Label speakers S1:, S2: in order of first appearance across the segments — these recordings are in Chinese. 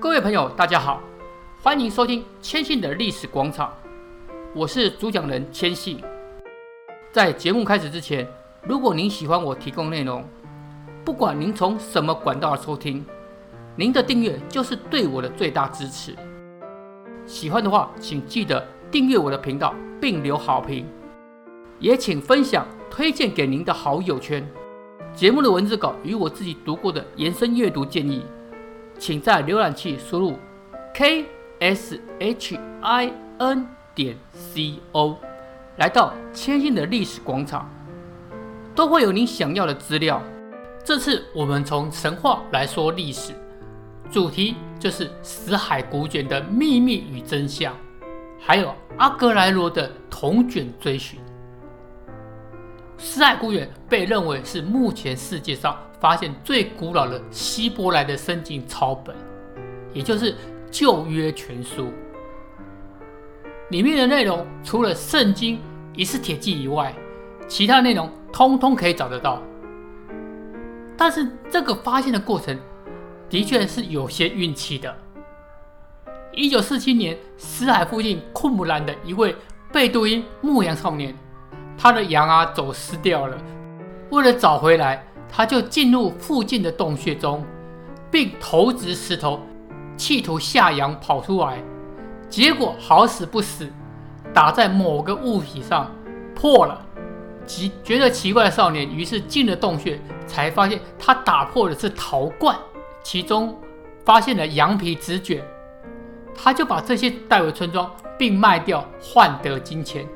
S1: 各位朋友，大家好，欢迎收听千信的历史广场，我是主讲人千信。在节目开始之前，如果您喜欢我提供内容，不管您从什么管道收听，您的订阅就是对我的最大支持。喜欢的话，请记得订阅我的频道并留好评，也请分享推荐给您的好友圈。节目的文字稿与我自己读过的延伸阅读建议。请在浏览器输入 k s h i n 点 c o，来到千信的历史广场，都会有你想要的资料。这次我们从神话来说历史，主题就是死海古卷的秘密与真相，还有阿格莱罗的铜卷追寻。死海古卷被认为是目前世界上发现最古老的希伯来的圣经抄本，也就是旧约全书。里面的内容除了圣经、以斯帖记以外，其他内容通通可以找得到。但是这个发现的过程的确是有些运气的。一九四七年，死海附近库姆兰的一位贝都因牧羊少年。他的羊啊走失掉了，为了找回来，他就进入附近的洞穴中，并投掷石头，企图下羊跑出来。结果好死不死，打在某个物体上破了。奇觉得奇怪的少年于是进了洞穴，才发现他打破的是陶罐，其中发现了羊皮纸卷。他就把这些带回村庄，并卖掉换得金钱。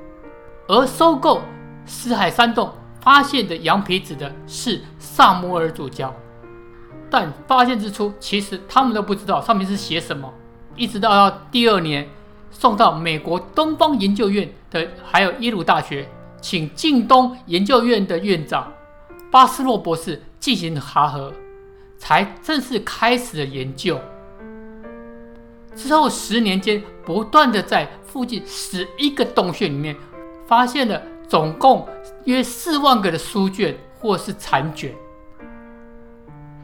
S1: 而收购死海山洞发现的羊皮纸的是萨摩尔主教，但发现之初，其实他们都不知道上面是写什么。一直到第二年，送到美国东方研究院的，还有耶鲁大学，请近东研究院的院长巴斯洛博士进行查核，才正式开始了研究。之后十年间，不断的在附近十一个洞穴里面。发现了总共约四万个的书卷或是残卷。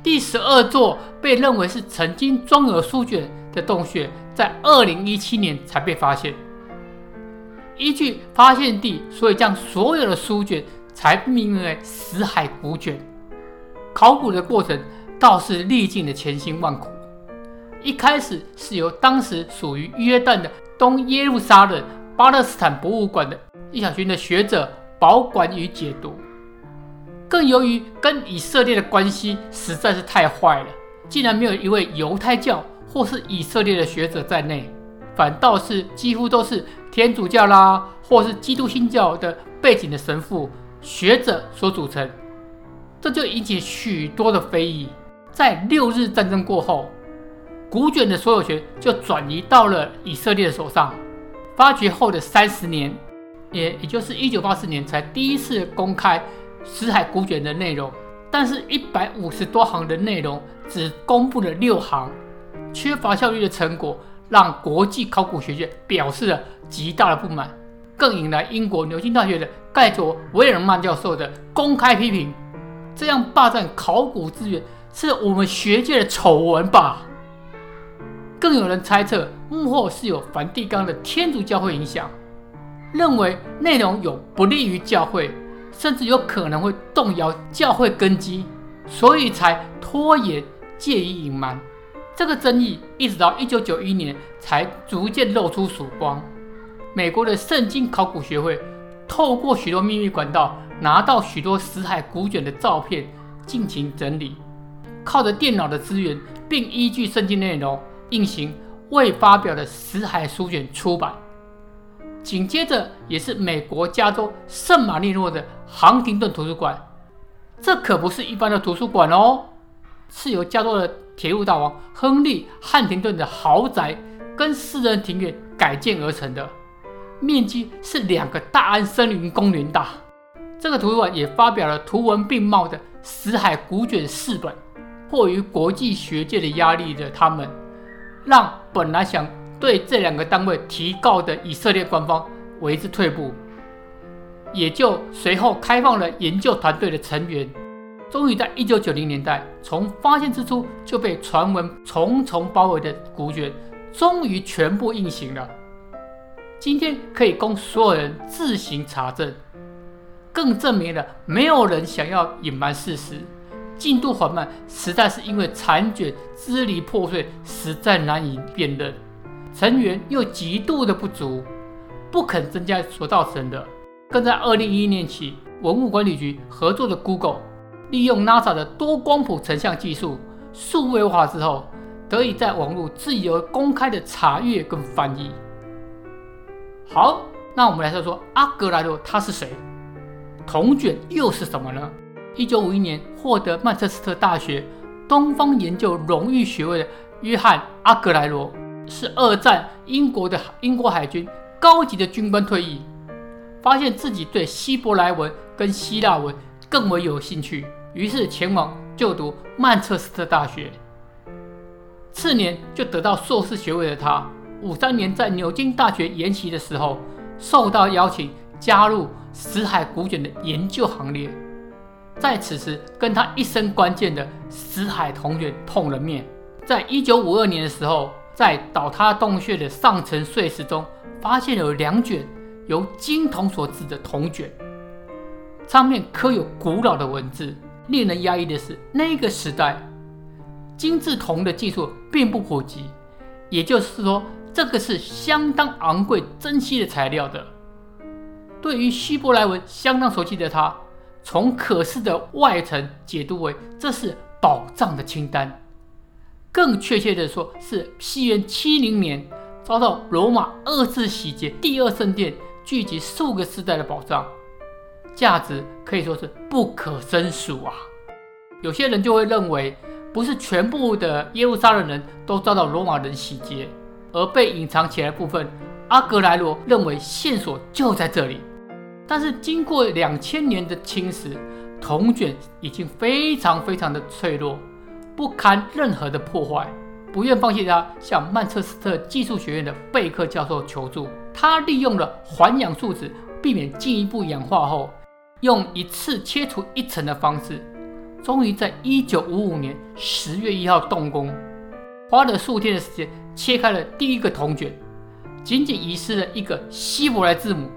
S1: 第十二座被认为是曾经装有书卷的洞穴，在二零一七年才被发现。依据发现地，所以将所有的书卷才命名为“死海古卷”。考古的过程倒是历尽了千辛万苦。一开始是由当时属于约旦的东耶路撒冷巴勒斯坦博物馆的。一小群的学者保管与解读，更由于跟以色列的关系实在是太坏了，竟然没有一位犹太教或是以色列的学者在内，反倒是几乎都是天主教啦，或是基督新教的背景的神父学者所组成，这就引起许多的非议。在六日战争过后，古卷的所有权就转移到了以色列的手上。发掘后的三十年。也也就是一九八四年才第一次公开死海古卷的内容，但是一百五十多行的内容只公布了六行，缺乏效率的成果让国际考古学界表示了极大的不满，更引来英国牛津大学的盖佐维尔曼教授的公开批评。这样霸占考古资源是我们学界的丑闻吧？更有人猜测幕后是有梵蒂冈的天主教会影响。认为内容有不利于教会，甚至有可能会动摇教会根基，所以才拖延、借以隐瞒。这个争议一直到一九九一年才逐渐露出曙光。美国的圣经考古学会透过许多秘密管道拿到许多死海古卷的照片进行整理，靠着电脑的资源，并依据圣经内容进行未发表的死海书卷出版。紧接着，也是美国加州圣马力诺的杭廷顿图书馆，这可不是一般的图书馆哦，是由加州的铁路大王亨利·汉廷顿的豪宅跟私人庭院改建而成的，面积是两个大安森林公园大。这个图书馆也发表了图文并茂的死海古卷四本，迫于国际学界的压力的他们，让本来想。对这两个单位提告的以色列官方为之退步，也就随后开放了研究团队的成员，终于在一九九零年代，从发现之初就被传闻重重包围的古卷，终于全部印行了。今天可以供所有人自行查证，更证明了没有人想要隐瞒事实。进度缓慢，实在是因为残卷支离破碎，实在难以辨认。成员又极度的不足，不肯增加所造成的。更在二零一一年起，文物管理局合作的 Google。利用 NASA 的多光谱成像技术数位化之后，得以在网络自由公开的查阅跟翻译。好，那我们来说说阿格莱罗他是谁？铜卷又是什么呢？一九五一年获得曼彻斯特大学东方研究荣誉学位的约翰阿格莱罗，是二战英国的英国海军高级的军官退役，发现自己对希伯来文跟希腊文更为有兴趣。于是前往就读曼彻斯特大学，次年就得到硕士学位的他，五三年在牛津大学研习的时候，受到邀请加入死海古卷的研究行列，在此时跟他一生关键的死海同卷碰了面。在一九五二年的时候，在倒塌洞穴的上层碎石中，发现有两卷由金铜所制的铜卷，上面刻有古老的文字。令人压抑的是，那个时代金制铜的技术并不普及，也就是说，这个是相当昂贵、珍稀的材料的。对于希伯来文相当熟悉的他，从可视的外层解读为这是宝藏的清单，更确切的说是西元七零年遭到罗马二次洗劫第二圣殿聚集数个世代的宝藏。价值可以说是不可胜数啊！有些人就会认为，不是全部的耶路撒冷人都遭到罗马人洗劫，而被隐藏起来的部分，阿格莱罗认为线索就在这里。但是经过两千年的侵蚀，铜卷已经非常非常的脆弱，不堪任何的破坏，不愿放弃他，向曼彻斯特技术学院的贝克教授求助。他利用了环氧树脂，避免进一步氧化后。用一次切除一层的方式，终于在一九五五年十月一号动工，花了数天的时间切开了第一个铜卷，仅仅遗失了一个希伯来字母，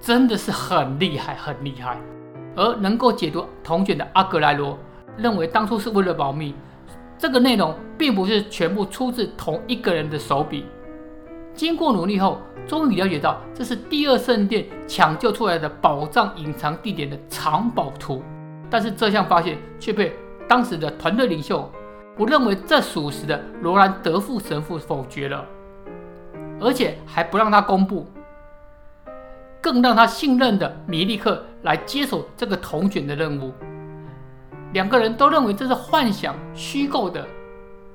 S1: 真的是很厉害，很厉害。而能够解读铜卷的阿格莱罗认为，当初是为了保密，这个内容并不是全部出自同一个人的手笔。经过努力后，终于了解到这是第二圣殿抢救出来的宝藏隐藏地点的藏宝图，但是这项发现却被当时的团队领袖不认为这属实的罗兰德富神父否决了，而且还不让他公布，更让他信任的米利克来接手这个铜卷的任务。两个人都认为这是幻想虚构的，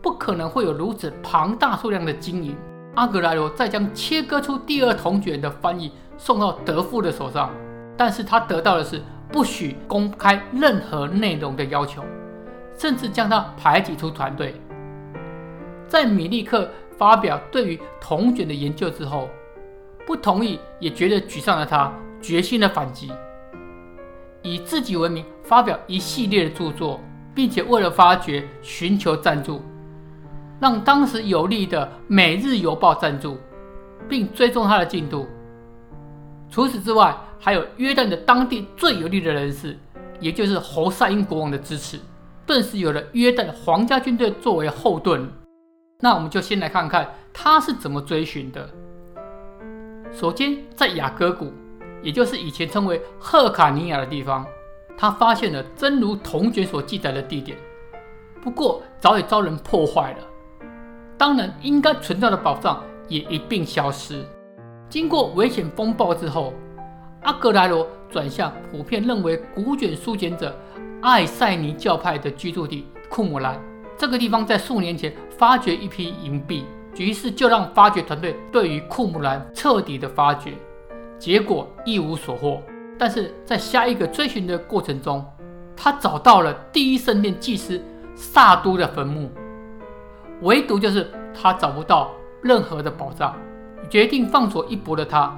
S1: 不可能会有如此庞大数量的金银。阿格莱罗再将切割出第二铜卷的翻译送到德富的手上，但是他得到的是不许公开任何内容的要求，甚至将他排挤出团队。在米利克发表对于铜卷的研究之后，不同意也觉得沮丧的他，决心的反击，以自己为名发表一系列的著作，并且为了发掘寻求赞助。让当时有利的《每日邮报》赞助，并追踪他的进度。除此之外，还有约旦的当地最有力的人士，也就是侯赛因国王的支持，顿时有了约旦的皇家军队作为后盾。那我们就先来看看他是怎么追寻的。首先，在雅各谷，也就是以前称为赫卡尼亚的地方，他发现了真如铜卷所记载的地点，不过早已遭人破坏了。当然，应该存在的宝藏也一并消失。经过危险风暴之后，阿格莱罗转向普遍认为古卷书简者爱塞尼教派的居住地库姆兰。这个地方在数年前发掘一批银币，于是就让发掘团队对于库姆兰彻底的发掘，结果一无所获。但是在下一个追寻的过程中，他找到了第一圣殿祭司萨都的坟墓。唯独就是他找不到任何的宝藏，决定放手一搏的他，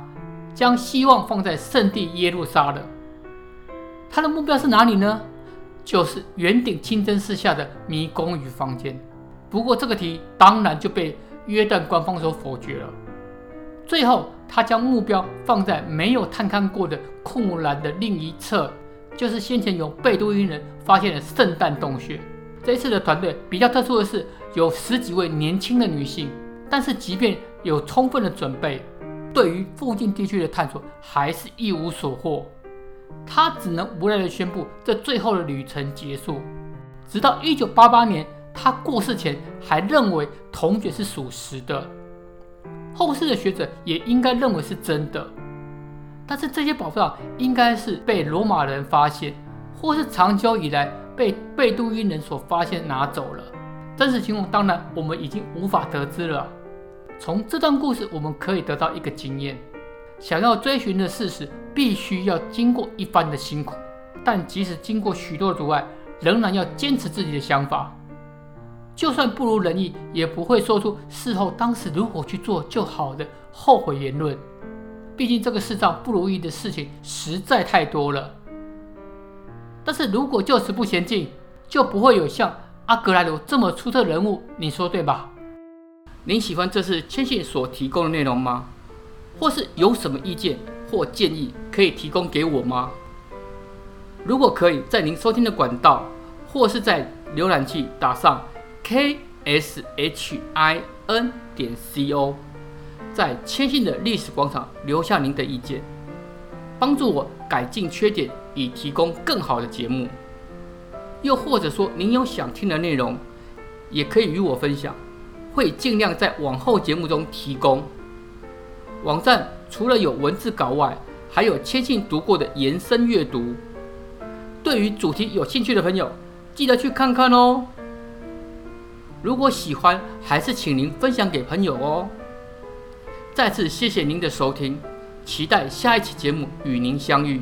S1: 将希望放在圣地耶路撒冷。他的目标是哪里呢？就是圆顶清真寺下的迷宫与房间。不过这个题当然就被约旦官方所否决了。最后，他将目标放在没有探勘过的库姆兰的另一侧，就是先前由贝都因人发现的圣诞洞穴。这一次的团队比较特殊的是，有十几位年轻的女性，但是即便有充分的准备，对于附近地区的探索还是一无所获。他只能无奈地宣布，这最后的旅程结束。直到1988年，他过世前还认为铜卷是属实的。后世的学者也应该认为是真的，但是这些宝藏应该是被罗马人发现，或是长久以来被贝都因人所发现拿走了。真实情况当然我们已经无法得知了。从这段故事我们可以得到一个经验：想要追寻的事实，必须要经过一番的辛苦，但即使经过许多阻碍，仍然要坚持自己的想法。就算不如人意，也不会说出事后当时如果去做就好的后悔言论。毕竟这个世上不如意的事情实在太多了。但是如果就此不前进，就不会有像阿格莱罗这么出色人物，你说对吧？您喜欢这次千信所提供的内容吗？或是有什么意见或建议可以提供给我吗？如果可以在您收听的管道，或是在浏览器打上。K s h i n 点 c o，在千信的历史广场留下您的意见，帮助我改进缺点，以提供更好的节目。又或者说您有想听的内容，也可以与我分享，会尽量在往后节目中提供。网站除了有文字稿外，还有千信读过的延伸阅读。对于主题有兴趣的朋友，记得去看看哦。如果喜欢，还是请您分享给朋友哦。再次谢谢您的收听，期待下一期节目与您相遇。